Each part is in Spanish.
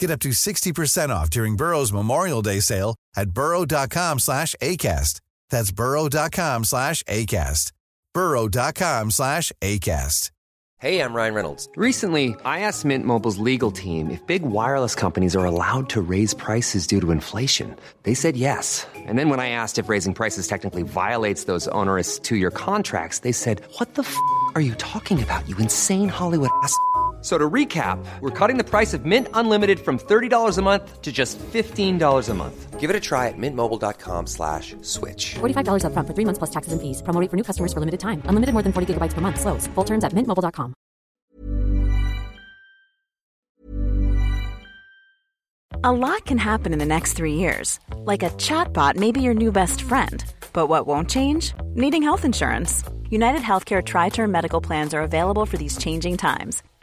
Get up to 60% off during Burrow's Memorial Day sale at burrow.com slash ACAST. That's burrow.com slash ACAST. burrow.com slash ACAST. Hey, I'm Ryan Reynolds. Recently, I asked Mint Mobile's legal team if big wireless companies are allowed to raise prices due to inflation. They said yes. And then when I asked if raising prices technically violates those onerous two-year contracts, they said, what the f*** are you talking about, you insane Hollywood ass?" So to recap, we're cutting the price of Mint Unlimited from $30 a month to just $15 a month. Give it a try at mintmobile.com slash switch. $45 up front for three months plus taxes and fees. Promo rate for new customers for limited time. Unlimited more than 40 gigabytes per month. Slows. Full terms at mintmobile.com. A lot can happen in the next three years. Like a chatbot may be your new best friend. But what won't change? Needing health insurance. United Healthcare Tri Term Medical Plans are available for these changing times.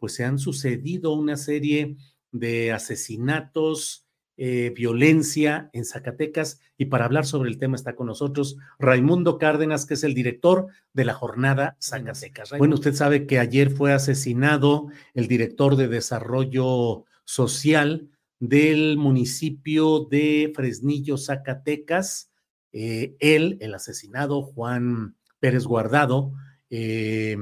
pues se han sucedido una serie de asesinatos, eh, violencia en Zacatecas. Y para hablar sobre el tema está con nosotros Raimundo Cárdenas, que es el director de la jornada Zacatecas. Bueno, usted sabe que ayer fue asesinado el director de desarrollo social del municipio de Fresnillo, Zacatecas. Eh, él, el asesinado Juan Pérez Guardado, eh,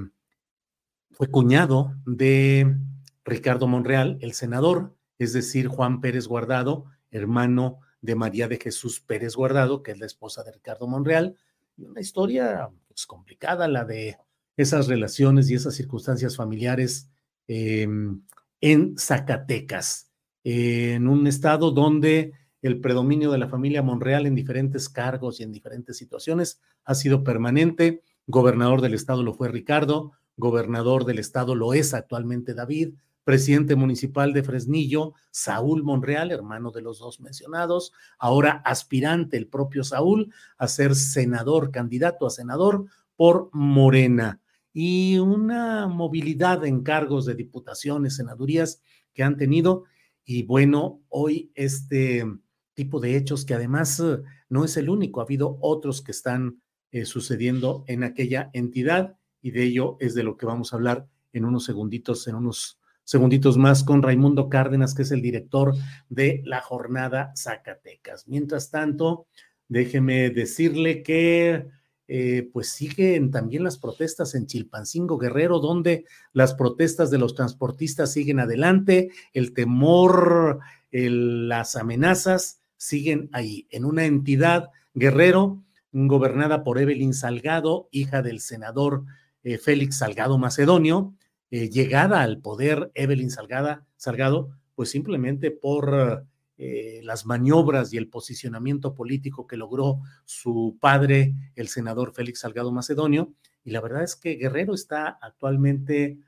fue cuñado de Ricardo Monreal, el senador, es decir, Juan Pérez Guardado, hermano de María de Jesús Pérez Guardado, que es la esposa de Ricardo Monreal. una historia pues, complicada, la de esas relaciones y esas circunstancias familiares em, en Zacatecas, en un estado donde el predominio de la familia Monreal en diferentes cargos y en diferentes situaciones ha sido permanente. Gobernador del estado lo fue Ricardo, gobernador del estado lo es actualmente David, presidente municipal de Fresnillo, Saúl Monreal, hermano de los dos mencionados, ahora aspirante el propio Saúl a ser senador, candidato a senador por Morena. Y una movilidad en cargos de diputaciones, senadurías que han tenido. Y bueno, hoy este tipo de hechos que además eh, no es el único, ha habido otros que están eh, sucediendo en aquella entidad y de ello es de lo que vamos a hablar en unos segunditos, en unos segunditos más con Raimundo Cárdenas, que es el director de la jornada Zacatecas. Mientras tanto, déjeme decirle que eh, pues siguen también las protestas en Chilpancingo Guerrero, donde las protestas de los transportistas siguen adelante, el temor, las amenazas siguen ahí, en una entidad Guerrero gobernada por Evelyn Salgado, hija del senador eh, Félix Salgado Macedonio, eh, llegada al poder Evelyn Salgado, pues simplemente por eh, las maniobras y el posicionamiento político que logró su padre, el senador Félix Salgado Macedonio. Y la verdad es que Guerrero está actualmente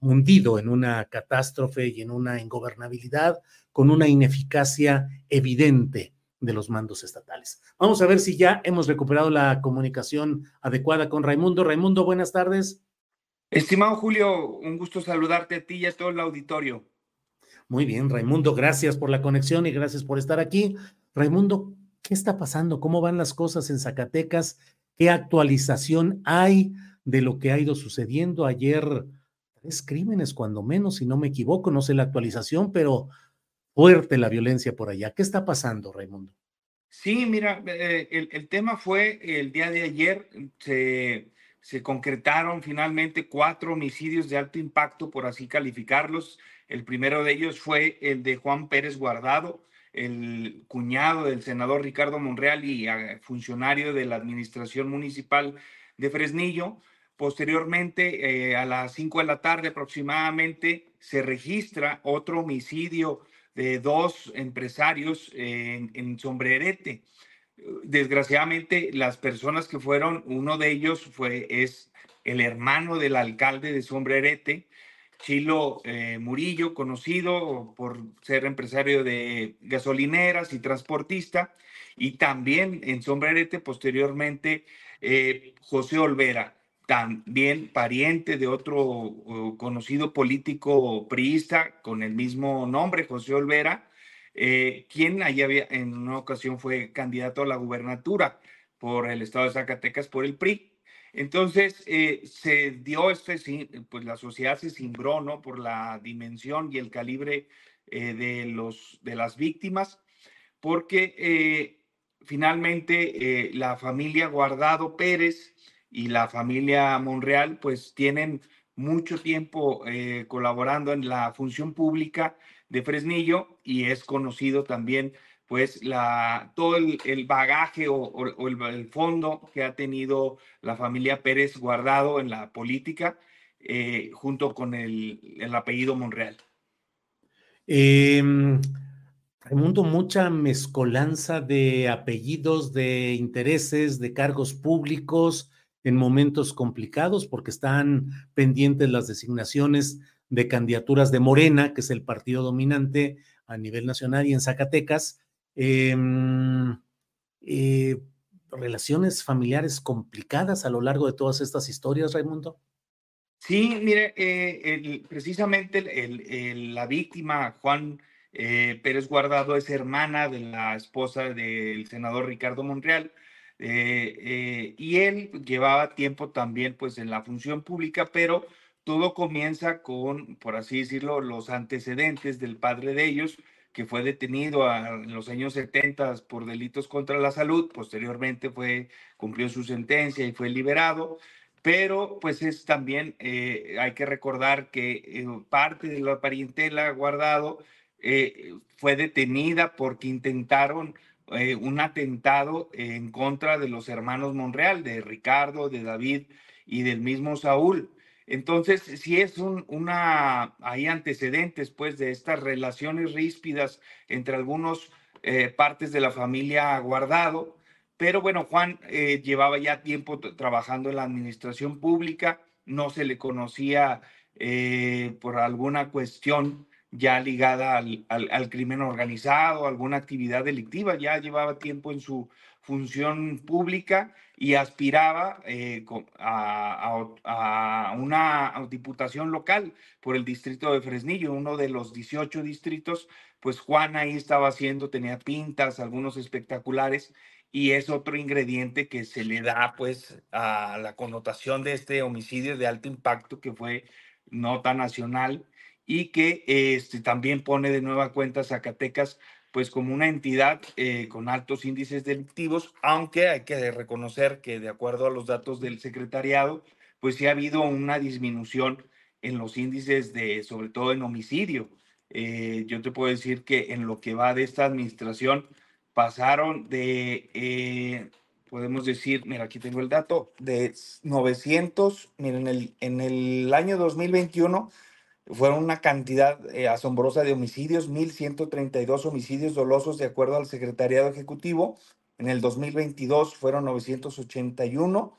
hundido en una catástrofe y en una ingobernabilidad con una ineficacia evidente de los mandos estatales. Vamos a ver si ya hemos recuperado la comunicación adecuada con Raimundo. Raimundo, buenas tardes. Estimado Julio, un gusto saludarte a ti y a todo el auditorio. Muy bien, Raimundo, gracias por la conexión y gracias por estar aquí. Raimundo, ¿qué está pasando? ¿Cómo van las cosas en Zacatecas? ¿Qué actualización hay de lo que ha ido sucediendo ayer? Tres crímenes, cuando menos, si no me equivoco, no sé la actualización, pero fuerte la violencia por allá. ¿Qué está pasando, Raimundo? Sí, mira, eh, el, el, tema fue el día de ayer, se, se, concretaron finalmente cuatro homicidios de alto impacto, por así calificarlos. El primero de ellos fue el de Juan Pérez Guardado, el cuñado del senador Ricardo Monreal y ah, funcionario de la administración municipal de Fresnillo. Posteriormente, eh, a las cinco de la tarde aproximadamente, se registra otro homicidio de dos empresarios en, en Sombrerete. Desgraciadamente, las personas que fueron, uno de ellos fue, es el hermano del alcalde de Sombrerete, Chilo eh, Murillo, conocido por ser empresario de gasolineras y transportista, y también en Sombrerete posteriormente eh, José Olvera, también pariente de otro conocido político priista con el mismo nombre, José Olvera, eh, quien allá había, en una ocasión fue candidato a la gubernatura por el estado de Zacatecas por el PRI. Entonces, eh, se dio este, pues la sociedad se cimbró, ¿no? Por la dimensión y el calibre eh, de, los, de las víctimas, porque finalmente la familia Guardado Pérez y la familia Monreal, pues tienen mucho tiempo colaborando en la función pública de Fresnillo y es conocido también pues la, todo el, bagaje o, el, fondo que ha tenido la familia Pérez guardado en la política eh, junto con el, apellido Monreal. Eh, Raimundo, mucha mezcolanza de apellidos, de intereses, de cargos públicos en momentos complicados porque están pendientes las designaciones de candidaturas de Morena, que es el partido dominante a nivel nacional y en Zacatecas, Em, eh, relaciones familiares complicadas a lo largo de todas estas historias, Raimundo? Sí, mire, eh, precisamente la víctima, Juan eh, Pérez Guardado, es hermana de la esposa del senador Ricardo Monreal. Y él llevaba tiempo también pues en la función pública, pero todo comienza con, por así decirlo, los antecedentes del padre de ellos, que fue detenido en los años 70 por delitos contra la salud, posteriormente fue, cumplió su sentencia y fue liberado, pero pues es también, eh, hay que recordar que eh, parte de la parientela guardado eh, fue detenida porque intentaron un atentado en contra de los hermanos Monreal, de Ricardo, de David y del mismo Saúl. Entonces, si es un, una, hay antecedentes pues de estas relaciones ríspidas entre algunos eh, partes de la familia Guardado, pero bueno, Juan eh, llevaba ya tiempo trabajando en la administración pública, no se le conocía eh, por alguna cuestión ya ligada al, al, crimen organizado, alguna actividad delictiva, ya llevaba tiempo en su función pública y aspiraba eh, a, una diputación local por el distrito de Fresnillo, uno de los 18 distritos, pues Juan ahí estaba haciendo, tenía pintas, algunos espectaculares, y es otro ingrediente que se le da pues a la connotación de este homicidio de alto impacto que fue nota nacional y que este, también pone de nueva cuenta Zacatecas pues como una entidad eh, con altos índices delictivos, aunque hay que reconocer que de acuerdo a los datos del secretariado, pues sí ha habido una disminución en los índices de, sobre todo en homicidio. Eh, yo te puedo decir que en lo que va de esta administración pasaron de, eh, podemos decir, mira, aquí tengo el dato, de 900, miren, en el, en el año 2021 fueron una cantidad eh, asombrosa de homicidios, 1.132 homicidios dolosos de acuerdo al Secretariado Ejecutivo. En el 2022 fueron 981,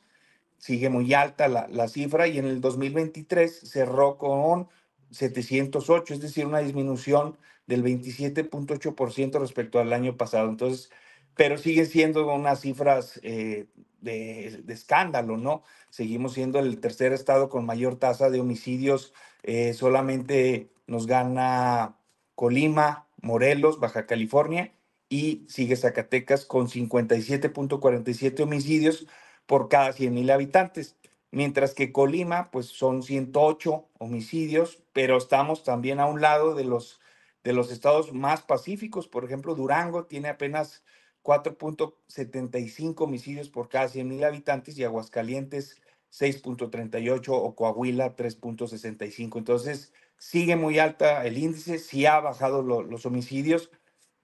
sigue muy alta la, la cifra, y en el 2023 cerró con 708, es decir, una disminución del 27.8% respecto al año pasado. Entonces, pero sigue siendo unas cifras eh, de, de, escándalo, ¿no? Seguimos siendo el tercer estado con mayor tasa de homicidios eh, solamente nos gana Colima, Morelos, Baja California y sigue Zacatecas con 57.47 homicidios por cada 100 mil habitantes, mientras que Colima pues son 108 homicidios, pero estamos también a un lado de los, de los estados más pacíficos, por ejemplo Durango tiene apenas 4.75 homicidios por cada 100 mil habitantes y Aguascalientes 6.38 o Coahuila 3.65. Entonces, sigue muy alta el índice, sí ha bajado los homicidios,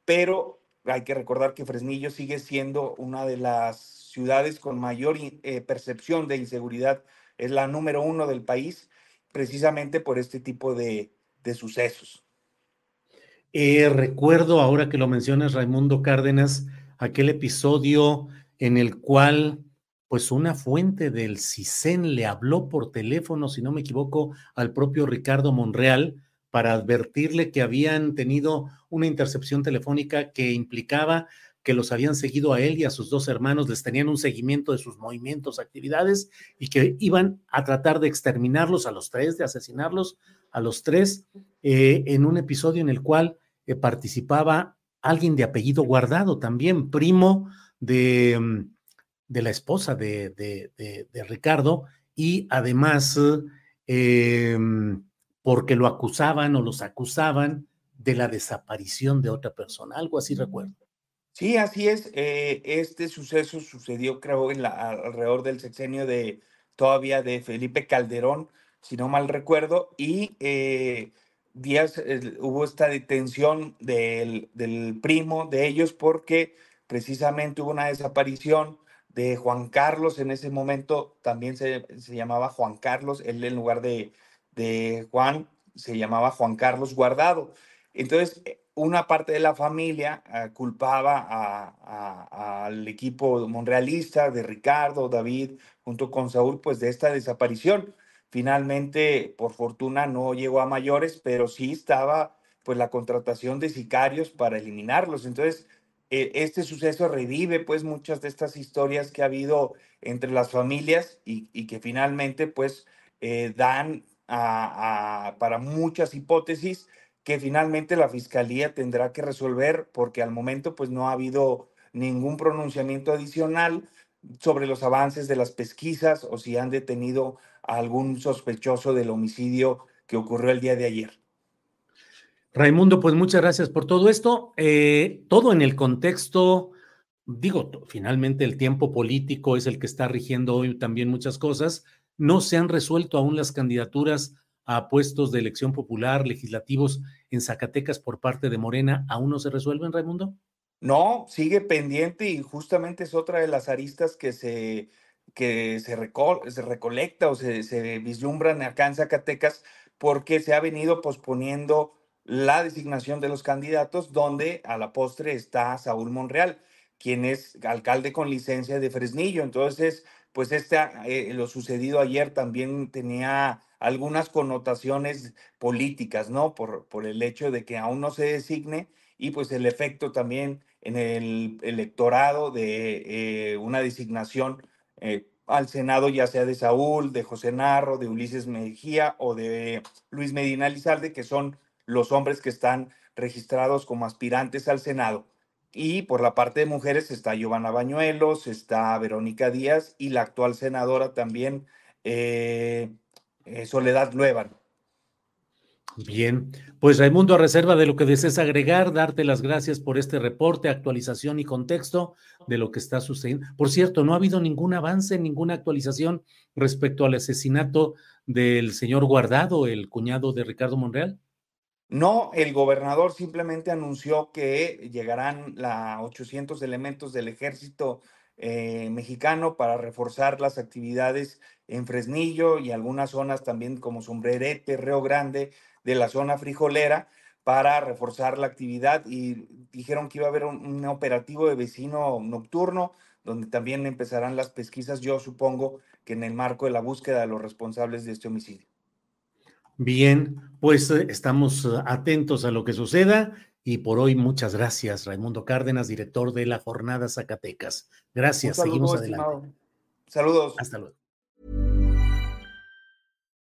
pero hay que recordar que Fresnillo sigue siendo una de las ciudades con mayor eh, percepción de inseguridad, es la número uno del país, precisamente por este tipo de, sucesos. Eh, recuerdo ahora que lo mencionas, Raimundo Cárdenas, aquel episodio en el cual pues una fuente del CISEN le habló por teléfono, si no me equivoco, al propio Ricardo Monreal para advertirle que habían tenido una intercepción telefónica que implicaba que los habían seguido a él y a sus dos hermanos, les tenían un seguimiento de sus movimientos, actividades y que iban a tratar de exterminarlos a los tres, de asesinarlos a los tres, eh, en un episodio en el cual eh, participaba alguien de apellido guardado, también primo de mm, de la esposa de, de, Ricardo y además em, porque lo acusaban o los acusaban de la desaparición de otra persona, algo así recuerdo. Sí, así es. Eh, este suceso sucedió, creo, en la, alrededor del sexenio de todavía de Felipe Calderón, si no mal recuerdo, y eh, días hubo esta detención del, del primo de ellos porque precisamente hubo una desaparición de Juan Carlos, en ese momento también se, llamaba Juan Carlos, él en lugar de, de Juan se llamaba Juan Carlos Guardado. Entonces, eh, una parte de la familia ah, culpaba al equipo monrealista de Ricardo, David, junto con Saúl, pues de esta desaparición. Finalmente, por fortuna, no llegó a mayores, pero sí estaba pues la contratación de sicarios para eliminarlos. Entonces, eh, este suceso revive pues muchas de estas historias que ha habido entre las familias y, que finalmente pues eh, dan para muchas hipótesis que finalmente la fiscalía tendrá que resolver porque al momento pues no ha habido ningún pronunciamiento adicional sobre los avances de las pesquisas o si han detenido a algún sospechoso del homicidio que ocurrió el día de ayer. Raimundo, pues muchas gracias por todo esto. Eh, todo en el contexto, digo, finalmente el tiempo político es el que está rigiendo hoy también muchas cosas. No se han resuelto aún las candidaturas a puestos de elección popular legislativos en Zacatecas por parte de Morena. ¿Aún no se resuelven, Raimundo? No, sigue pendiente y justamente es otra de las aristas que se, que se, se recolecta o se, se vislumbran acá en Zacatecas porque se ha venido posponiendo la designación de los candidatos, donde a la postre está Saúl Monreal, quien es alcalde con licencia de Fresnillo. Entonces, pues este, lo sucedido ayer también tenía algunas connotaciones políticas, ¿no? Por, por el hecho de que aún no se designe y pues el efecto también en el electorado de eh, una designación eh, al Senado, ya sea de Saúl, de José Narro, de Ulises Mejía o de Luis Medina Lizalde, que son los hombres que están registrados como aspirantes al Senado. Y por la parte de mujeres está Giovanna Bañuelos, está Verónica Díaz y la actual senadora también, eh, eh, Soledad Luevan. Bien, pues Raimundo, a reserva de lo que desees agregar, darte las gracias por este reporte, actualización y contexto de lo que está sucediendo. Por cierto, no ha habido ningún avance, ninguna actualización respecto al asesinato del señor Guardado, el cuñado de Ricardo Monreal. No, el gobernador simplemente anunció que llegarán la 800 elementos del ejército eh, mexicano para reforzar las actividades en Fresnillo y algunas zonas también como Sombrerete, Río Grande, de la zona frijolera, para reforzar la actividad y dijeron que iba a haber un operativo de vecino nocturno donde también empezarán las pesquisas, yo supongo que en el marco de la búsqueda de los responsables de este homicidio. Bien, pues eh, estamos eh, atentos a lo que suceda y por hoy muchas gracias, Raimundo Cárdenas, director de la Jornada Zacatecas. Gracias, seguimos adelante. Saludos. Hasta luego.